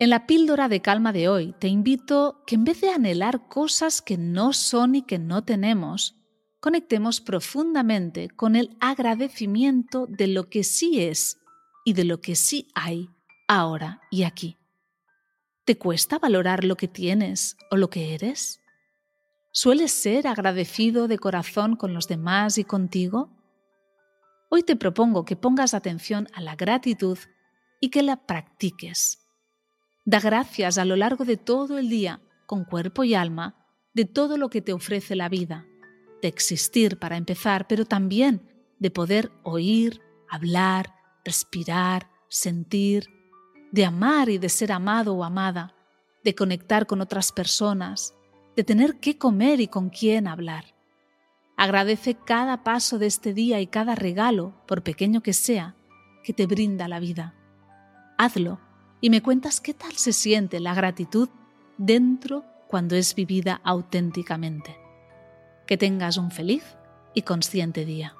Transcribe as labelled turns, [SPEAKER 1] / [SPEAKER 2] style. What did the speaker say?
[SPEAKER 1] En la píldora de calma de hoy te invito que en vez de anhelar cosas que no son y que no tenemos, conectemos profundamente con el agradecimiento de lo que sí es y de lo que sí hay ahora y aquí. ¿Te cuesta valorar lo que tienes o lo que eres? ¿Sueles ser agradecido de corazón con los demás y contigo? Hoy te propongo que pongas atención a la gratitud y que la practiques. Da gracias a lo largo de todo el día, con cuerpo y alma, de todo lo que te ofrece la vida, de existir para empezar, pero también de poder oír, hablar, respirar, sentir, de amar y de ser amado o amada, de conectar con otras personas, de tener qué comer y con quién hablar. Agradece cada paso de este día y cada regalo, por pequeño que sea, que te brinda la vida. Hazlo y me cuentas qué tal se siente la gratitud dentro cuando es vivida auténticamente. Que tengas un feliz y consciente día.